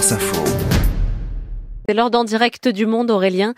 France Info. C'est l'heure d'en direct du monde, Aurélien.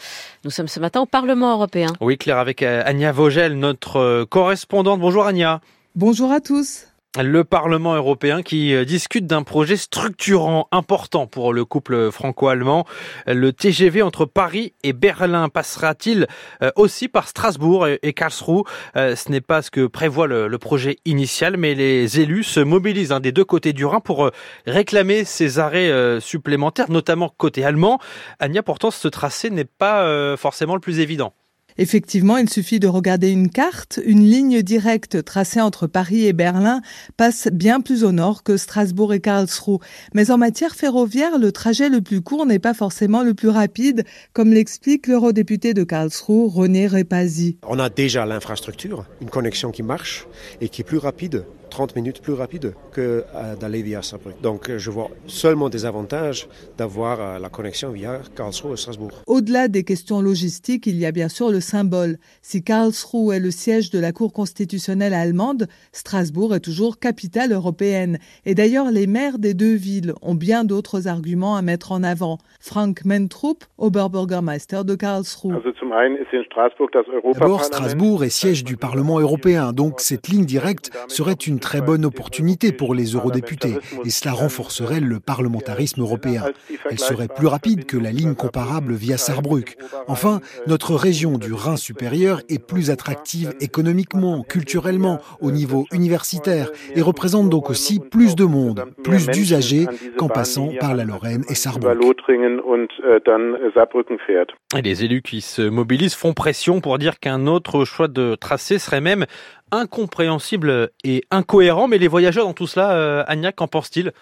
Nous sommes ce matin au Parlement européen. Oui, Claire, avec euh, Anya Vogel, notre euh, correspondante. Bonjour Anya. Bonjour à tous le Parlement européen qui euh, discute d'un projet structurant important pour le couple franco-allemand. Le TGV entre Paris et Berlin passera-t-il euh, aussi par Strasbourg et Karlsruhe? Euh, Ce n'est pas ce que prévoit le projet initial, mais les élus se mobilisent hein, des deux côtés du Rhin pour réclamer ces arrêts supplémentaires, notamment côté allemand. Anya, pourtant, ce tracé n'est pas forcément le plus évident. Effectivement, il suffit de regarder une carte. Une ligne directe tracée entre Paris et Berlin passe bien plus au nord que Strasbourg et Karlsruhe. Mais en matière ferroviaire, le trajet le plus court n'est pas forcément le plus rapide, comme l'explique l'eurodéputé de Karlsruhe, René Repazi. On a déjà l'infrastructure, une connexion qui marche et qui est plus rapide 30 minutes plus rapide que euh, d'aller via Saarbrücken. Donc euh, je vois seulement des avantages d'avoir euh, la connexion via Karlsruhe et Strasbourg. Au-delà des questions logistiques, il y a bien sûr le symbole. Si Karlsruhe est le siège de la Cour constitutionnelle allemande, Strasbourg est toujours capitale européenne. Et d'ailleurs, les maires des deux villes ont bien d'autres arguments à mettre en avant. Frank Mentrup, Oberbürgermeister de Karlsruhe. D'abord, Strasbourg est siège du Parlement européen, donc cette ligne directe serait une très bonne opportunité pour les eurodéputés et cela renforcerait le parlementarisme européen. Elle serait plus rapide que la ligne comparable via Saarbrück. Enfin, notre région du Rhin supérieur est plus attractive économiquement, culturellement, au niveau universitaire et représente donc aussi plus de monde, plus d'usagers qu'en passant par la Lorraine et Saarbrück. Et les élus qui se mobilisent font pression pour dire qu'un autre choix de tracé serait même incompréhensible et incohérent. Mais les voyageurs dans tout cela, euh, Agnac, qu'en pensent-ils?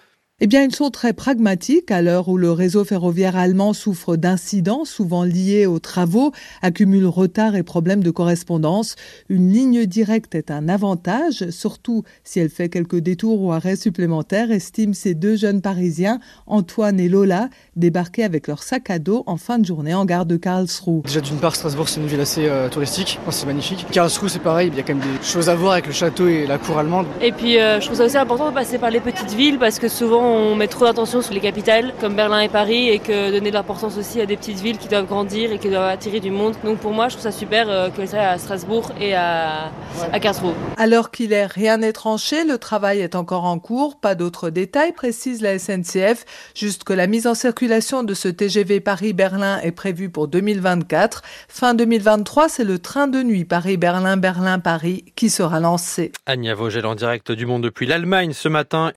Eh bien, ils sont très pragmatiques à l'heure où le réseau ferroviaire allemand souffre d'incidents souvent liés aux travaux, accumule retard et problèmes de correspondance. Une ligne directe est un avantage, surtout si elle fait quelques détours ou arrêts supplémentaires, estiment ces deux jeunes Parisiens, Antoine et Lola, débarqués avec leur sac à dos en fin de journée en gare de Karlsruhe. Déjà d'une part, Strasbourg c'est une ville assez euh, touristique, c'est magnifique. Karlsruhe c'est pareil, il y a quand même des choses à voir avec le château et la cour allemande. Et puis euh, je trouve ça aussi important de passer par les petites villes parce que souvent on met trop d'attention sur les capitales comme Berlin et Paris et que donner de l'importance aussi à des petites villes qui doivent grandir et qui doivent attirer du monde. Donc pour moi, je trouve ça super euh, que ça à Strasbourg et à, à Karlsruhe. Alors qu'il est rien n'est tranché, le travail est encore en cours. Pas d'autres détails, précise la SNCF. Juste que la mise en circulation de ce TGV Paris-Berlin est prévue pour 2024. Fin 2023, c'est le train de nuit Paris-Berlin, Berlin-Paris qui sera lancé. Anya Vogel en direct du monde depuis l'Allemagne ce matin.